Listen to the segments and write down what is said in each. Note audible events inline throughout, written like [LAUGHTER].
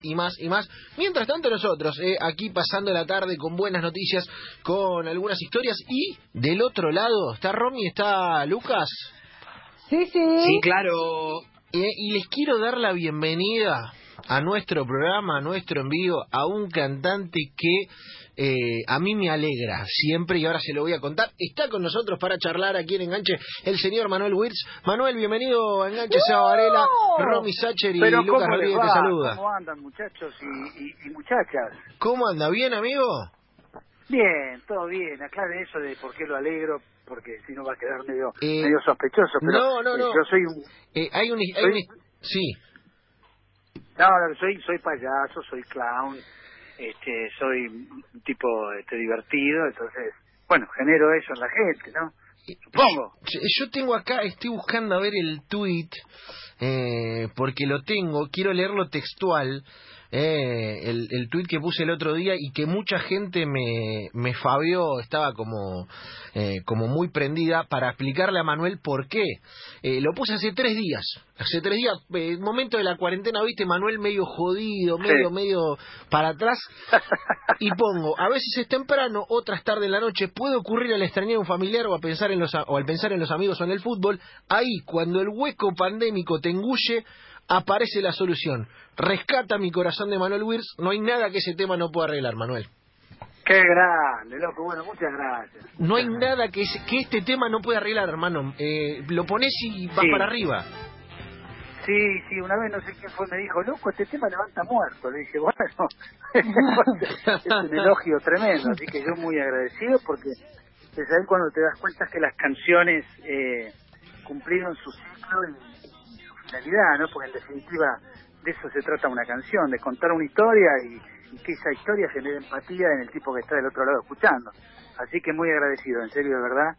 y más y más. Mientras tanto nosotros, eh, aquí pasando la tarde con buenas noticias, con algunas historias y del otro lado está Romy, está Lucas. Sí, sí. Sí, claro. Eh, y les quiero dar la bienvenida a nuestro programa, a nuestro envío, a un cantante que eh, a mí me alegra siempre y ahora se lo voy a contar. Está con nosotros para charlar aquí en Enganche el señor Manuel Wirtz. Manuel, bienvenido a Enganche ¡Uh! Varela, Romy Sacher y Pero Lucas ¿cómo les Rodríguez te saluda. ¿Cómo andan muchachos y, y- y muchachas? ¿Cómo anda? ¿Bien, amigo? Bien, todo bien. Aclare eso de por qué lo alegro, porque si no va a quedar medio, Eh, medio sospechoso. Pero no, no, no. Yo soy un... Eh, hay un... hay Soy- un- Sí. No, no, soy, soy payaso, soy clown, este, soy un tipo este, divertido, entonces, bueno, genero eso en la gente, ¿no? Supongo. Yo- tengo acá, estoy buscando a ver el tweet, eh, porque lo tengo, quiero leerlo textual, eh, el, el tweet que puse el otro día y que mucha gente me, me fabió, estaba como, eh, como muy prendida para explicarle a Manuel por qué. Eh, lo puse hace tres días, hace tres días, eh, momento de la cuarentena, viste, Manuel medio jodido, Sí. medio, medio para atrás, [LAUGHS] y pongo, a veces es temprano, otras tarde en la noche, puede ocurrir al extrañar a un familiar o, a pensar en los, o al pensar en los amigos o en el fútbol, ahí, cuando el hueco pandémico te engulle, aparece la solución. Rescata mi corazón de Manuel Wirtz, no hay nada que ese tema no pueda arreglar, Manuel. Qué grande, loco. Bueno, muchas gracias. No hay nada que, que este tema no pueda arreglar, hermano. Eh, lo pones y vas Sí. para arriba. Sí, sí, una vez no sé quién fue, me dijo, loco, este tema levanta muerto. Le dije, bueno, [LAUGHS] es un elogio tremendo, así que yo muy agradecido porque es ahí cuando te das cuenta que las canciones eh, cumplieron su ciclo y, finalidad, ¿no? Porque en definitiva de eso se trata una canción, de contar una historia y, que esa historia genere empatía en el tipo que está del otro lado escuchando. Así que muy agradecido, en serio, de verdad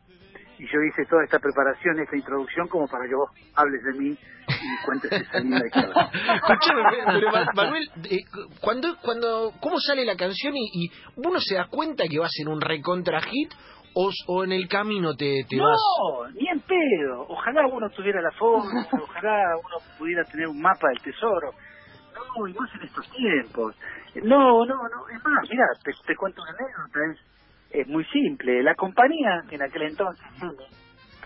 y yo hice toda esta preparación, esta introducción como para que vos hables de mí y cuentes esa linda historia. [LAUGHS] Pero Ma- Manuel, eh, cuando, cuando, ¿cómo sale la canción y, y uno se da cuenta que va a ser un recontra hit o, o en el camino te, te vas? No, ni en pedo. Ojalá uno tuviera la forma, [LAUGHS] ojalá uno pudiera tener un mapa del tesoro. No, y más en estos tiempos. No, no, no. Es más, mira, te, te cuento una anécdota. Es, es muy simple. La compañía, que en aquel entonces,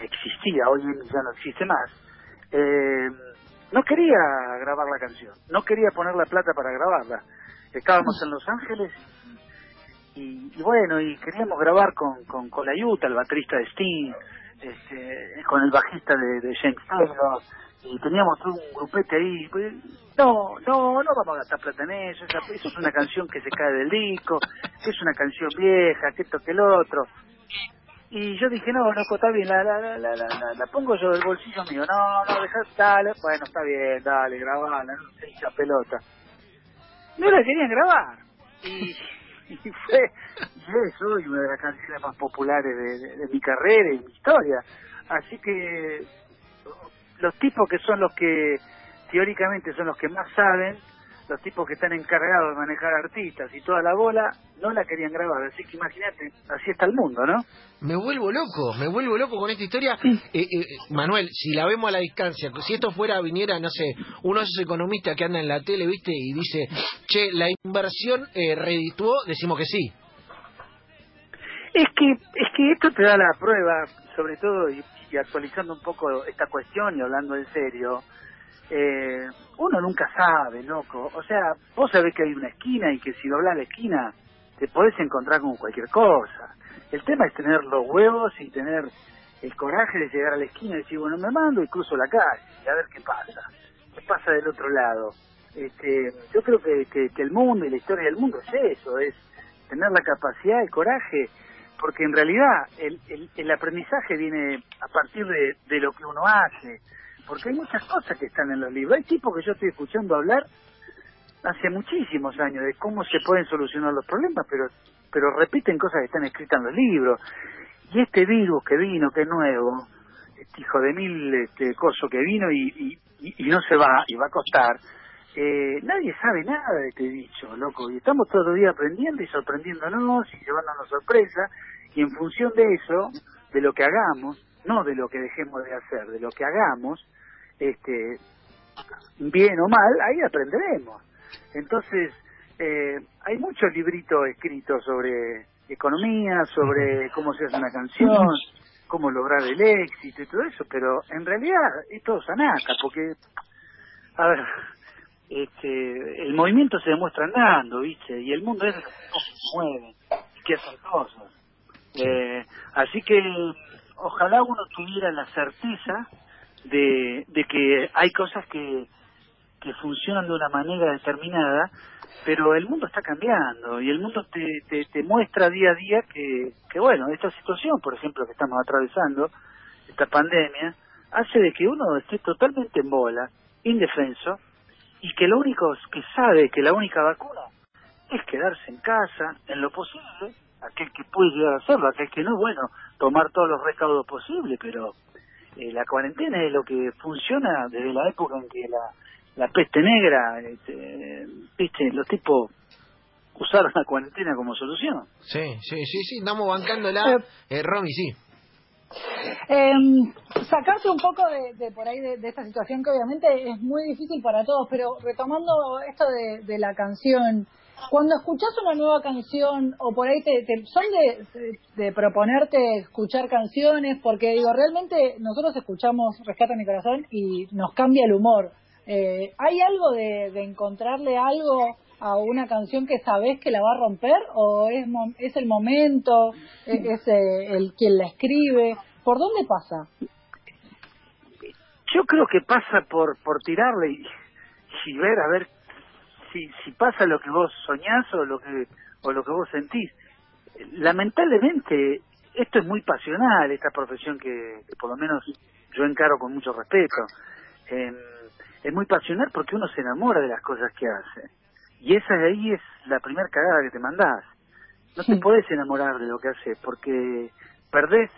existía, hoy ya no existe más, eh, no quería grabar la canción. No quería poner la plata para grabarla. Estábamos en Los Ángeles y, y bueno, y queríamos grabar con, con, la Yuta, el baterista de Sting, este, con el bajista de, James Taylor, y teníamos todo un grupete ahí. pues, No, no, no vamos a gastar plata en eso, eso es una canción que se cae del disco, que es una canción vieja, que esto, que el otro. Y yo dije, no, loco, está bien, la, la, la, la, la, pongo yo del bolsillo mío. No, no, dejá, dale, bueno, está bien, dale, grabala, no se hincha pelota. No la querían grabar. Y, [LAUGHS] y fue, y es hoy una de las canciones más populares de, de- mi carrera y mi historia. Así que los tipos que son los que teóricamente son los que más saben, los tipos que están encargados de manejar artistas y toda la bola, no la querían grabar. Así que imagínate, así está el mundo, ¿no? Me vuelvo loco, me vuelvo loco con esta historia. Eh, eh, Manuel, si la vemos a la distancia, si esto fuera, viniera, no sé, uno de esos economistas que anda en la tele, viste, y dice, che, la inversión eh, redituó, decimos que sí. Es que, es que esto te da la prueba, sobre todo, y, y actualizando un poco esta cuestión y hablando en serio, eh, uno nunca sabe, loco. O sea, vos sabés que hay una esquina y que si doblás la esquina te podés encontrar con cualquier cosa. El tema es tener los huevos y tener el coraje de llegar a la esquina y decir, bueno, me mando y cruzo la calle y a ver qué pasa. ¿Qué pasa del otro lado? Este, yo creo que, el mundo y la historia del mundo es eso, es tener la capacidad, el coraje, porque en realidad el, el, el aprendizaje viene a partir de lo que uno hace, porque hay muchas cosas que están en los libros. Hay tipos que yo estoy escuchando hablar hace muchísimos años de cómo se pueden solucionar los problemas, pero pero repiten cosas que están escritas en los libros. Y este virus que vino, que es nuevo, este hijo de mil este coso que vino y, y, y- no se va, y va a costar, eh, nadie sabe nada de este bicho, loco, y estamos todo el día aprendiendo y sorprendiéndonos y llevándonos sorpresa, y en función de eso, de lo que hagamos, no de lo que dejemos de hacer, de lo que hagamos, este, bien o mal, ahí aprenderemos. Entonces, eh, hay muchos libritos escritos sobre economía, sobre cómo se hace una canción, cómo lograr el éxito y todo eso, pero en realidad es todo sanaca, porque, a ver, este, el movimiento se demuestra andando, ¿viste? Y el mundo es que se mueve, que hacen cosas. Eh, así que ojalá uno tuviera la certeza de, de que hay cosas que, que funcionan de una manera determinada pero el mundo está cambiando y el mundo te, te, te, muestra día a día que, que, bueno, esta situación, por ejemplo, que estamos atravesando, esta pandemia, hace de que uno esté totalmente en bola, indefenso, y que lo único que sabe que la única vacuna es quedarse en casa en lo posible, aquel que puede llegar a hacerlo, aquel que no, bueno, tomar todos los recaudos posibles, pero eh, la cuarentena es lo que funciona desde la época en que la la peste negra, este, viste, los tipos usaron la cuarentena como solución. Sí, sí, sí, sí, estamos bancándola, eh, eh Romy, sí. Eh, sacarse un poco de, por ahí de, esta situación que obviamente es muy difícil para todos, pero retomando esto de, de la canción, cuando escuchas una nueva canción o por ahí te, son de, de, proponerte escuchar canciones, porque digo, realmente nosotros escuchamos Rescata mi corazón y nos cambia el humor. Eh, ¿Hay algo de, encontrarle algo a una canción que sabes que la va a romper o es, es el momento, es, eh, el quien la escribe? ¿Por dónde pasa? Yo creo que pasa por, por tirarle y, ver a ver si, si pasa lo que vos soñás o lo que, o lo que vos sentís. Lamentablemente, esto es muy pasional, esta profesión que, por lo menos yo encaro con mucho respeto. Eh, es muy pasional porque uno se enamora de las cosas que hace. Y esa de ahí es la primera cagada que te mandás. No te podés enamorar de lo que haces porque perdés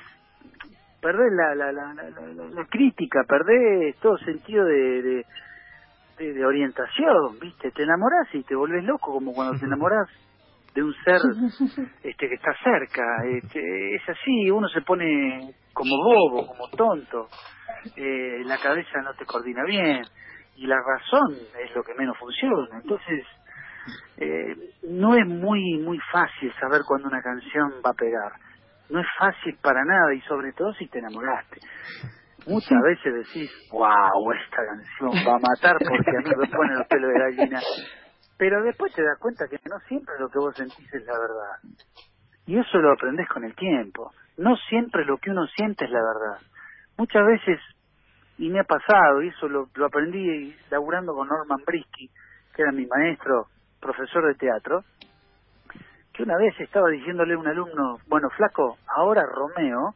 perdés la, la, la, la, crítica, perdés todo sentido de, de, de, orientación, ¿viste? Te enamorás y te volvés loco como cuando te [LAUGHS] enamorás de un ser [LAUGHS] este que está cerca. Este, es así, uno se pone como bobo, como tonto. Eh, la cabeza no te coordina bien y la razón es lo que menos funciona. Entonces, eh, no es muy muy fácil saber cuándo una canción va a pegar. No es fácil para nada y sobre todo si te enamoraste. Muchas veces decís, wow, esta canción va a matar porque a mí me pone los pelos de gallina. Pero después te das cuenta que no siempre lo que vos sentís es la verdad. Y eso lo aprendés con el tiempo. No siempre lo que uno siente es la verdad. Muchas veces y me ha pasado, y eso lo, lo aprendí laburando con Norman Brisky, que era mi maestro, profesor de teatro, que una vez estaba diciéndole a un alumno, bueno, flaco, ahora Romeo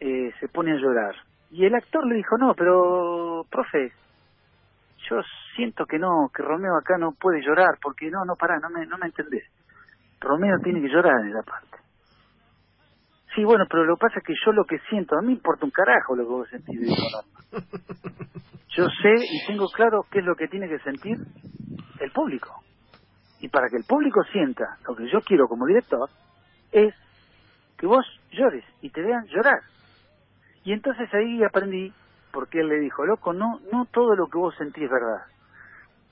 eh, se pone a llorar. Y el actor le dijo, no, pero, profe, yo siento que no, que Romeo acá no puede llorar, porque no, no, pará, no me, no me entendés. Romeo tiene que llorar en la parte. Sí, bueno, pero lo que pasa es que yo lo que siento, a mí importa un carajo lo que vos sentís, Yo sé y tengo claro qué es lo que tiene que sentir el público. Y para que el público sienta lo que yo quiero como director, es que vos llores y te vean llorar. Y entonces ahí aprendí, porque él le dijo, loco, no, no todo lo que vos sentís es verdad.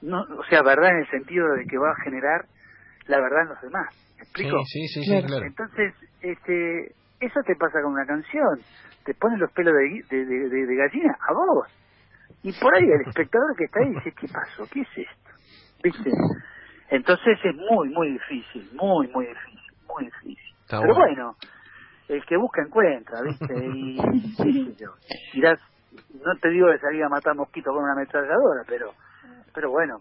No, o sea, verdad en el sentido de que va a generar la verdad en los demás. ¿Me explico? Sí, sí, sí, claro. Entonces, este, eso te pasa con una canción. Te pones los pelos de, de, gallina a vos. Y por ahí el espectador que está ahí dice, ¿qué pasó? ¿Qué es esto? ¿Viste? Entonces es muy, muy difícil, muy, muy difícil, muy difícil. Pero bueno. El que busca encuentra, ¿viste? [LAUGHS] Y, no te digo que salí a matar mosquitos con una ametralladora, pero pero bueno,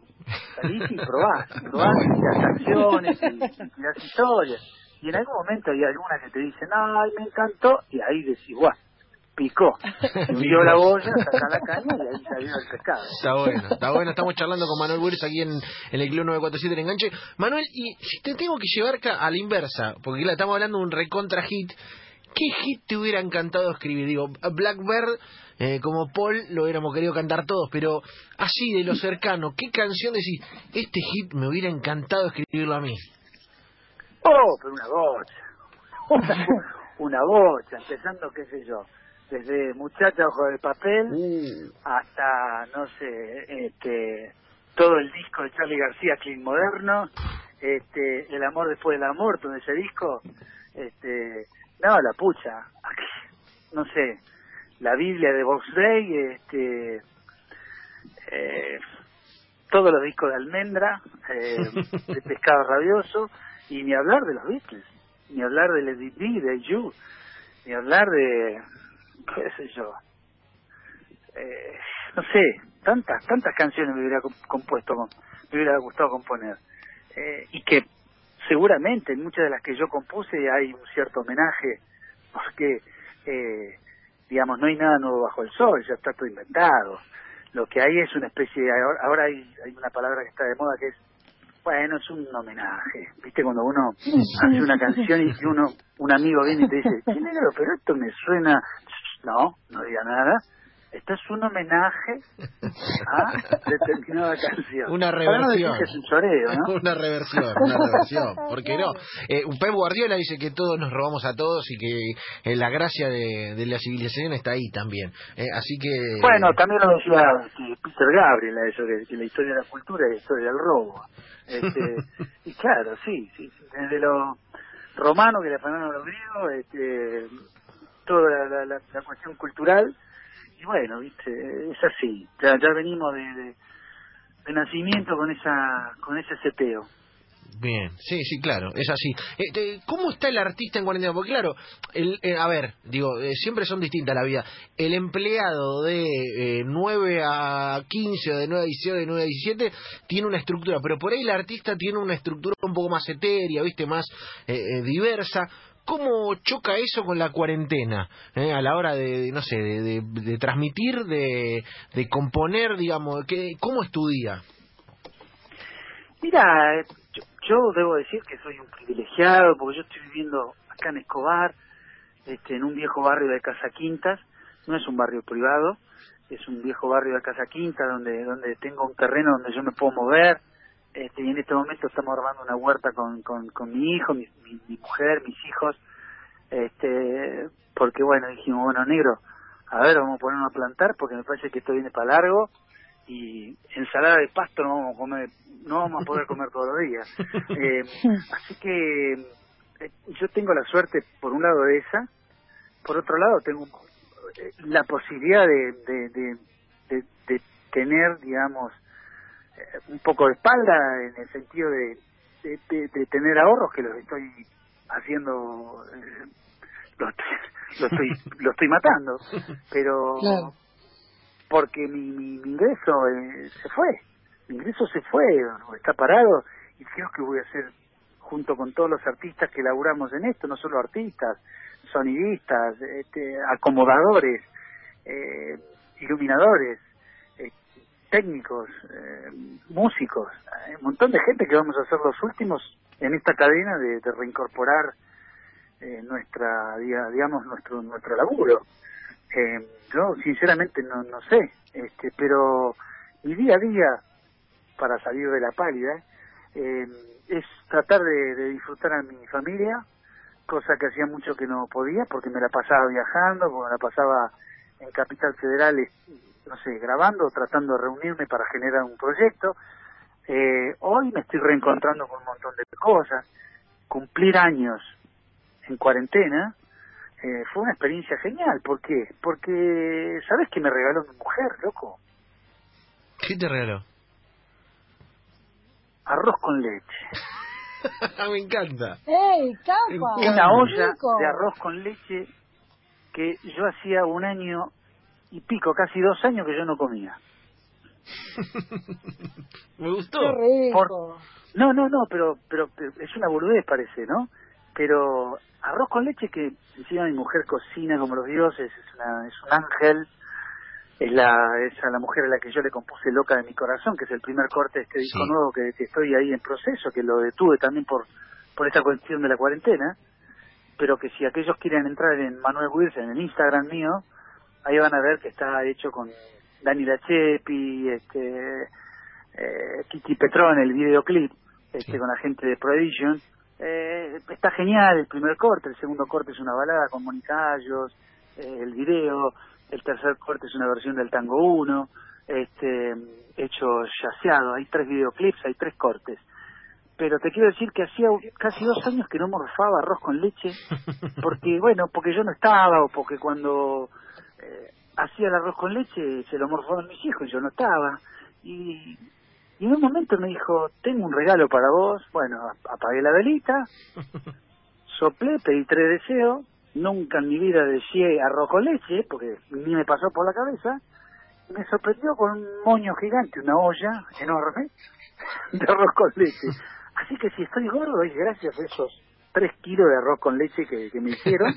salís y probás, probás las canciones y las historias. Y en algún momento hay alguna que te dice, ay, me encantó, y ahí decís, guau, picó, [LAUGHS] subió la boya, saca la caña y ahí salió el pescado. Está bueno, está bueno, estamos charlando con Manuel Burris aquí en, el Club 947 en Enganche. Manuel, y si te tengo que llevar a la inversa, porque la estamos hablando de un recontra hit, ¿qué hit te hubiera encantado escribir? Digo, Blackbird, eh, como Paul, lo hubiéramos querido cantar todos, pero así de lo cercano, ¿qué canción decís? Este hit me hubiera encantado escribirlo a mí. Oh, pero una bocha. [LAUGHS] Una, bocha, empezando, qué sé yo, desde Muchacha Ojo de Papel mm. hasta, no sé, este, todo el disco de Charlie García, Clean Moderno, este, El amor después del amor, todo ese disco, este, no, la pucha, [LAUGHS] no sé, la Biblia de Box Day, este, eh, todos los discos de Almendra, eh, de [LAUGHS] Pescado Rabioso, y ni hablar de los Beatles, ni hablar de Lady B, de You, ni hablar de, [LAUGHS] qué sé yo, eh, no sé, tantas, tantas canciones me hubiera compuesto, me hubiera gustado componer. Eh, y que seguramente en muchas de las que yo compuse hay un cierto homenaje, porque, eh, digamos, no hay nada nuevo bajo el sol, ya está todo inventado. Lo que hay es una especie, ahora hay, hay una palabra que está de moda que es bueno, es un homenaje. ¿Viste? Cuando uno hace una canción y uno, un amigo viene y te dice, ¿qué negro? Pero esto me suena. No, no diga nada. Esto es un homenaje a determinada canción. Una reversión. es un choreo, ¿no? [LAUGHS] una reversión, una reversión. [LAUGHS] ¿Por qué no? Eh, Pep Guardiola dice que todos nos robamos a todos y que eh, la gracia de, de, la civilización está ahí también. Eh, así que. Bueno, también lo decía Peter Gabriel, eso, que, la historia de la cultura es la historia del robo. Este, [LAUGHS] y claro, sí, sí, desde lo romano que le afanaron a los griegos, este, toda la, la, la cuestión cultural y bueno, viste, es así. Ya, venimos de, de, nacimiento con esa con ese cepeo. Bien, sí, sí, claro, es así. Eh, ¿Cómo está el artista en cuarentena? Porque claro, el, eh, a ver, digo, eh, siempre son distintas la vida. El empleado de 9 a 15 o de 9 a 18, de 9 a 17 tiene una estructura, pero por ahí el artista tiene una estructura un poco más etérea, ¿viste? Más diversa. ¿Cómo choca eso con la cuarentena eh, a la hora de, no sé, de, transmitir, de, de, componer, digamos? Que, ¿Cómo estudia? Mira, yo, debo decir que soy un privilegiado porque yo estoy viviendo acá en Escobar, este, en un viejo barrio de Casa Quintas. No es un barrio privado, es un viejo barrio de Casa Quintas donde, donde tengo un terreno donde yo me puedo mover este, y en este momento estamos armando una huerta con, con, con mi hijo, mi, mi, mujer, mis hijos, este, porque bueno, dijimos, bueno, negro, a ver, vamos a ponernos a plantar porque me parece que esto viene para largo y ensalada de pasto no vamos a comer, no vamos a poder comer todos los días. [LAUGHS] Eh, así que eh, yo tengo la suerte, por un lado, de esa, por otro lado, tengo eh, la posibilidad de, de, de, de tener, digamos, un poco de espalda en el sentido de, de, tener ahorros que los estoy haciendo eh, lo, [LAUGHS] estoy lo estoy matando [LAUGHS] pero porque mi, mi, ingreso eh, se fue mi ingreso se fue está parado y creo que voy a hacer junto con todos los artistas que laburamos en esto no solo artistas sonidistas este, acomodadores eh, iluminadores técnicos, eh, músicos, hay un montón de gente que vamos a ser los últimos en esta cadena de, reincorporar eh, nuestra, digamos, nuestro nuestro laburo. Eh, yo sinceramente no, no sé, este, pero mi día a día para salir de la pálida eh, es tratar de, disfrutar a mi familia, cosa que hacía mucho que no podía porque me la pasaba viajando, porque me la pasaba en Capital Federal no sé, grabando, tratando de reunirme para generar un proyecto. Eh, hoy me estoy reencontrando con un montón de cosas. Cumplir años en cuarentena eh, fue una experiencia genial. ¿Por qué? Porque, ¿sabes qué me regaló mi mujer, loco? ¿Qué te regaló? Arroz con leche. [LAUGHS] me encanta. ¡Ey, capa! Una olla de arroz con leche que yo hacía un año y pico, casi dos años que yo no comía. [LAUGHS] Me gustó. no, no, no, pero, pero, es una burudez parece, ¿no? Pero arroz con leche que encima mi mujer cocina como los dioses, es, una, es un ángel, es la, es a la mujer a la que yo le compuse Loca de mi corazón, que es el primer corte de este disco nuevo que, que, estoy ahí en proceso, que lo detuve también por, por esta cuestión de la cuarentena, pero que si aquellos quieren entrar en Manuel Wilson, en el Instagram mío, ahí van a ver que está hecho con Dani Lachepi, este, eh, Kiki Petrón, el videoclip, este, con la gente de Provision. Eh, está genial el primer corte, el segundo corte es una balada con Mónica eh, el video, el tercer corte es una versión del Tango 1, este, hecho yaceado, hay tres videoclips, hay tres cortes. Pero te quiero decir que hacía casi dos años que no morfaba arroz con leche, [LAUGHS] porque bueno, porque yo no estaba, o porque cuando hacía el arroz con leche se lo morfaban mis hijos y yo no estaba. Y, y en un momento me dijo, tengo un regalo para vos, bueno, ap- apagué la velita, [LAUGHS] soplé, pedí tres deseos, nunca en mi vida deseé arroz con leche, porque ni me pasó por la cabeza, y me sorprendió con un moño gigante, una olla enorme [LAUGHS] de arroz con leche. [LAUGHS] Así que si estoy gordo es gracias a esos tres kilos de arroz con leche que, que me hicieron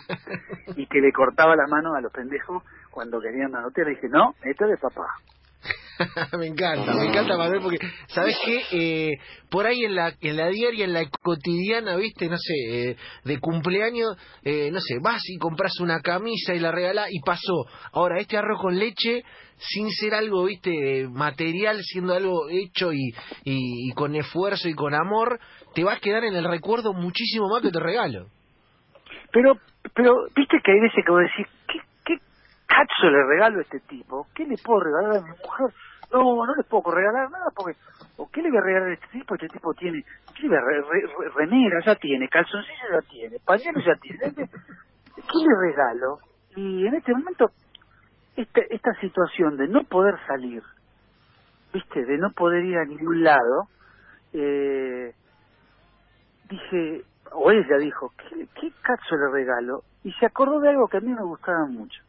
y que le cortaba la mano a los pendejos cuando querían manotear. Dije, no, esto es de papá. [LAUGHS] me encanta, me encanta Manuel porque sabes qué eh, por ahí en la en la diaria, en la cotidiana, viste, no sé, eh, de cumpleaños, eh, no sé, vas y compras una camisa y la regalás y pasó. Ahora este arroz con leche sin ser algo, viste, material, siendo algo hecho y, y, y con esfuerzo y con amor, te va a quedar en el recuerdo muchísimo más que te regalo. Pero, pero, viste que hay veces que vos decís, ¿qué, qué cacho le regalo a este tipo? ¿Qué le puedo regalar a mi mujer? No, no le puedo regalar nada porque, ¿o qué le voy a regalar a este tipo? Este tipo tiene, ¿qué le voy a re- re- re- remera ya tiene, calzoncillo ya tiene, pañuelo ya tiene. ¿Qué le regalo? Y en este momento, esta, esta situación de no poder salir, viste, de no poder ir a ningún lado, eh, dije, o ella dijo, ¿qué, qué cacho le regalo? Y se acordó de algo que a mí me gustaba mucho.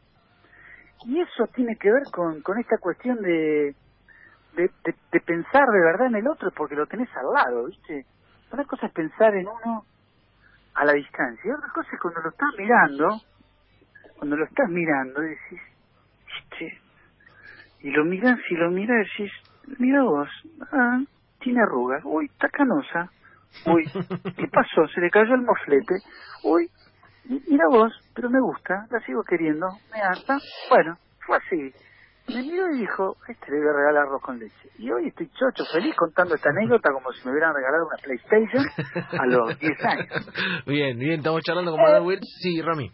Y eso tiene que ver con, con esta cuestión de, de, pensar de verdad en el otro porque lo tenés al lado, ¿viste? Una cosa es pensar en uno a la distancia, y otra cosa es cuando lo estás mirando, cuando lo estás mirando y decís, ¿viste? Y lo mirás y lo mirás y decís, mira vos, ah, tiene arrugas, uy, está canosa, uy, ¿qué pasó? Se le cayó el moflete, uy, mira vos, pero me gusta, la sigo queriendo, me harta, bueno, fue así. Me miró y dijo, este le voy a regalar arroz con leche. Y hoy estoy chocho, feliz contando esta anécdota como si me hubieran regalado una PlayStation a los [LAUGHS] 10 años. bien, bien, estamos charlando con Manuel Wills. Sí, Rami.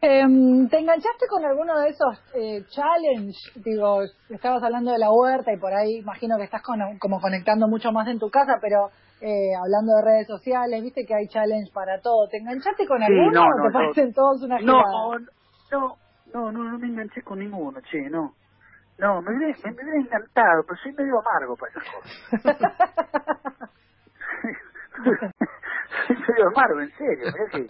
Em, ¿Te enganchaste con alguno de esos eh, challenge? Digo, estabas hablando de la huerta y por ahí imagino que estás con- como conectando mucho más en tu casa, pero eh, hablando de redes sociales, viste que hay challenge para todo. ¿Te enganchaste con Sí, alguno no, o no, te no. parecen todos una No, no, no, no, no me enganché con ninguno, che, no. No, me hubiera, me, hubiera encantado, pero soy medio amargo para esas cosas. [LAUGHS] soy medio amargo, en serio. que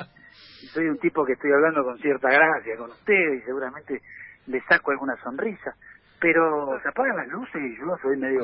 soy un tipo que estoy hablando con cierta gracia con usted y seguramente le saco alguna sonrisa. Pero se apagan las luces y yo soy medio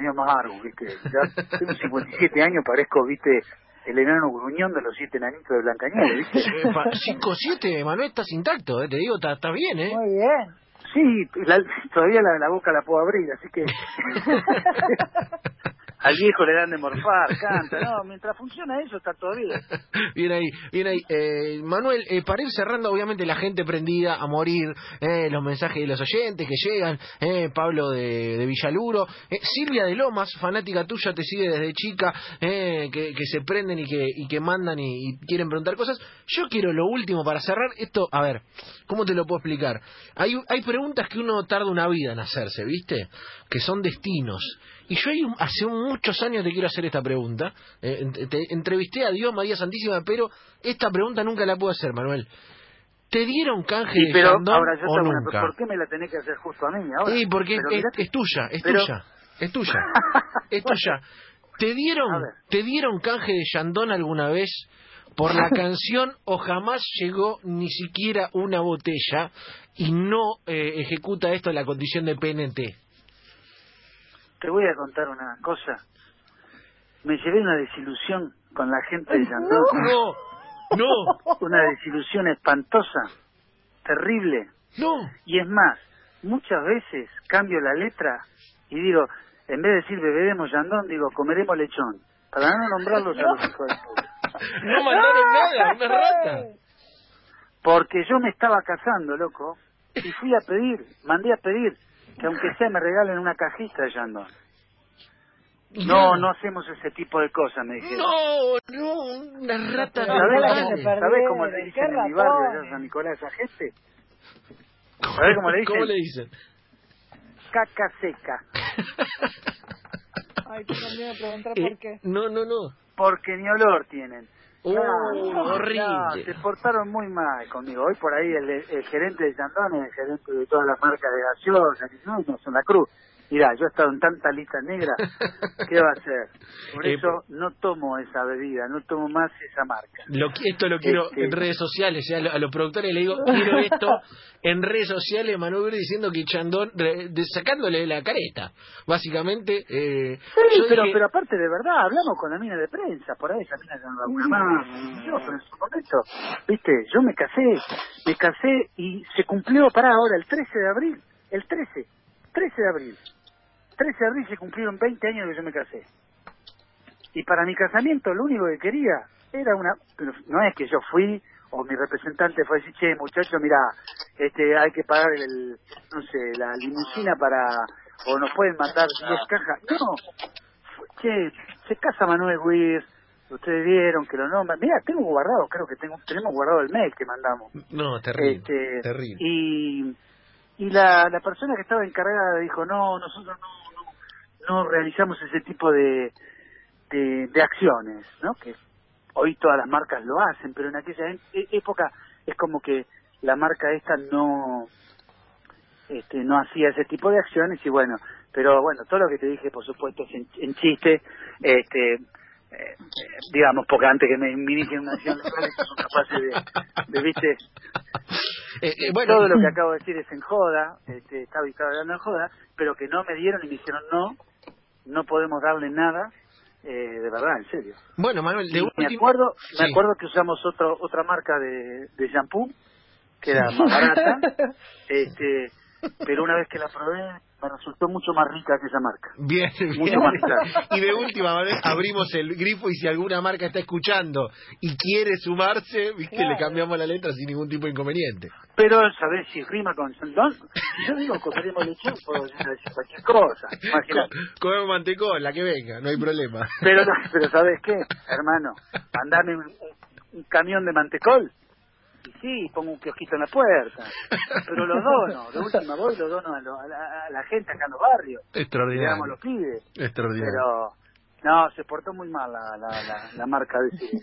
medio amargo, ¿viste? Ya tengo 57 años, parezco, ¿viste? El enano gruñón de los siete enanitos de Blancanieves, ¿viste? [LAUGHS] 5-7, Manuel, estás intacto, eh, te digo, estás estás bien, ¿eh? Muy bien. Sí, la- todavía la, la boca la puedo abrir, así que [LAUGHS] al viejo le dan de morfar, canta, no, mientras funciona eso está todo bien. [LAUGHS] Bien ahí, bien ahí. Eh, Manuel, eh, para ir cerrando, obviamente la gente prendida a morir, eh, los mensajes de los oyentes que llegan, eh, Pablo de, de Villaluro, Silvia de Lomas, fanática tuya, te sigue desde chica, que, que se prenden y que, y que mandan y, y quieren preguntar cosas. Yo quiero lo último para cerrar, esto, a ver, ¿cómo te lo puedo explicar? Hay, hay preguntas que uno tarda una vida en hacerse, ¿viste? Que son destinos. Y yo hace muchos años te quiero hacer esta pregunta. Eh, te entrevisté a Dios María Santísima, pero esta pregunta nunca la puedo hacer, Manuel. ¿Te dieron canje Sí, de pero Shandong ahora yo o tengo una- nunca? ¿por qué me la tenés que hacer justo a mí ahora? Sí, porque es, tuya, es pero- tuya, es tuya, [LAUGHS] es tuya. ¿Te dieron. ¿Te dieron canje de Shandong alguna vez por la [LAUGHS] canción o jamás llegó ni siquiera una botella y no eh, ejecuta esto la condición de PNT? Te voy a contar una cosa. Me llevé una desilusión con la gente de Yandón. No, no, [LAUGHS] Una desilusión espantosa, terrible. no. Y es más, muchas veces cambio la letra y digo, en vez de decir beberemos Yandón, digo comeremos lechón. Para no nombrarlos a los hijos de puta. [LAUGHS] No mandaron nada, una [LAUGHS] rata. Porque yo me estaba casando, loco, y fui a pedir, mandé a pedir que aunque sea me regalen una cajita de Yandón. No, no hacemos ese tipo de cosas, me dijeron. No, no, una rata ¿Sabés, sabés cómo le dicen en mi barrio allá San Nicolás a esa gente? ¿Sabés cómo le dicen? [LAUGHS] ¿Cómo le dicen? caca seca. [LAUGHS] Ay, tengo miedo de preguntar Eh, por qué. no, no, no. Porque ni olor tienen. Uh, No, horrible. no, se portaron muy mal conmigo. Hoy por ahí el, el gerente de Sandón es el gerente de todas las marcas de gaseosa, que no, no son la cruz. Mirá, yo he estado en tanta lista negra, [LAUGHS] ¿qué va a hacer? Por Eh, eso no tomo esa bebida, no tomo más esa marca. Lo, esto lo quiero Este- en redes sociales, sea, a lo- a los productores le digo, quiero esto en redes sociales, Manuel diciendo que Chandón, de- sacándole la careta, básicamente. Eh, Sí, pero, dije, pero aparte de verdad, hablamos con la mina de prensa, por ahí esa mina no labura más. Yo, pero en su momento, viste, yo me casé, me casé y se cumplió, para ahora, el 13 de abril, el 13, 13 de abril, 13 de abril se cumplieron 20 años que yo me casé. Y para mi casamiento lo único que quería era una, no es que yo fui o mi representante fue a decir, che, muchacho, mira, este, hay que pagar el, no sé, la limusina para, o nos pueden matar 10 cajas. No, che, se casa Manuel Wirs, ustedes vieron que lo nombran. Mira, tengo guardado, creo que tengo, tenemos guardado el mail que mandamos. no, terrible, Este, terrible. Y, y la, la persona que estaba encargada dijo, no, nosotros no, no, realizamos ese tipo de, de, de acciones, ¿no? Que hoy todas las marcas lo hacen, pero en aquella e- época es como que la marca esta no este, no hacía ese tipo de acciones y bueno, pero bueno, todo lo que te dije, por supuesto, es en, en chiste, este, eh, digamos, porque antes que me, inicien una acción [LAUGHS] son capaces de, de, viste, Eh, eh, bueno, todo lo que acabo de decir es en joda, este, estaba, estaba hablando en joda, pero que no me dieron y me dijeron no, no podemos darle nada, eh, de verdad, en serio. bueno, Manuel, de Y me último- acuerdo, me acuerdo que usamos otro, otra marca de, de shampoo, que era más barata, [LAUGHS] este, pero una vez que la probé, me resultó mucho más rica que esa marca. Bien, Mucho bien. más claro. Y de última, Manuel, abrimos el grifo y si alguna marca está escuchando y quiere sumarse, viste, le cambiamos la letra sin ningún tipo de inconveniente. Pero, ¿sabés si rima con Sandón? Yo digo cogeremos lechón, puedo decir cualquier cosa, imagínate. Comemos mantecón, la que venga, no hay problema. Pero, no, pero ¿sabes qué, hermano? Mandame un, un camión de mantecol y sí, pongo un kiosquito en la puerta. Pero lo dono, de [LAUGHS] última voy lo dono a, lo- a la, a la gente acá en los barrios. Extraordinario. los pibes. Extraordinario. Pero, no, se portó muy mal la, la, la, la marca de ese,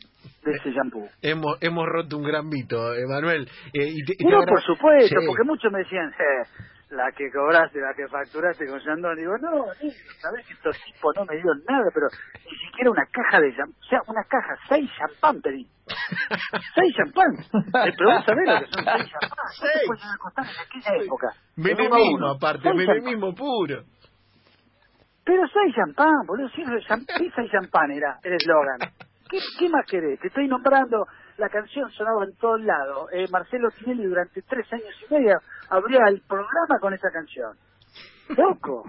de ese shampoo. Hemos, hemos roto un gran mito, Emanuel. Eh, y te- y te No, por supuesto, Sí. porque muchos me decían, eh, la que cobraste, la que facturaste con Sandón. Digo, no, no, sabés que estos tipos no me dieron nada, pero ni siquiera una caja de champán, o sea, una caja, seis champán pedí. [LAUGHS] seis champán. Eh, pero vos sabés lo que son seis champán. ¿Cuánto Seis. costar en aquella época? Menemismo, uno. aparte, menemismo puro. Pero seis champán, boludo, ¿qué seis champán era el eslogan? ¿Qué, ¿Qué más querés? Te estoy nombrando, la canción sonaba en todos lados. Eh, Marcelo Tinelli durante tres años y medio abría el programa con esa canción. Loco.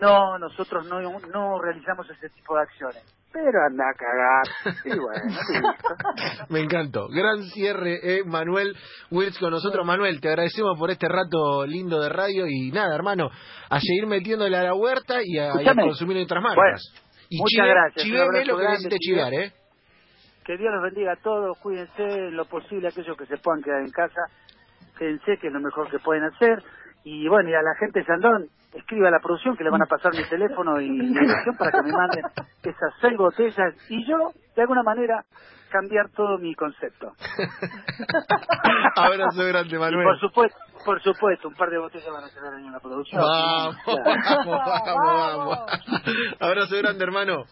No, nosotros no, no realizamos ese tipo de acciones. Pero anda a cagar. Y bueno. Me encantó. Gran cierre, eh, Manuel Wills con nosotros. Manuel, te agradecemos por este rato lindo de radio y nada, hermano, a seguir metiéndole a la huerta y a, y a consumir otras marcas. Bueno, y muchas chive- gracias, chiveme lo que grande, necesite chive. chivar, ¿eh? Que Dios los bendiga a todos, cuídense en lo posible aquellos que se puedan quedar en casa, quédense que es lo mejor que pueden hacer. Y bueno, y a la gente de Sandón, escriba a la producción que le van a pasar mi teléfono y mi dirección para que me manden esas seis botellas y yo, de alguna manera, cambiar todo mi concepto. [LAUGHS] Abrazo grande, Y Manuel. por supuesto, por supuesto, un par de botellas van a quedar en la producción. Vamos, vamos, vamos, vamos. Abrazo grande, hermano.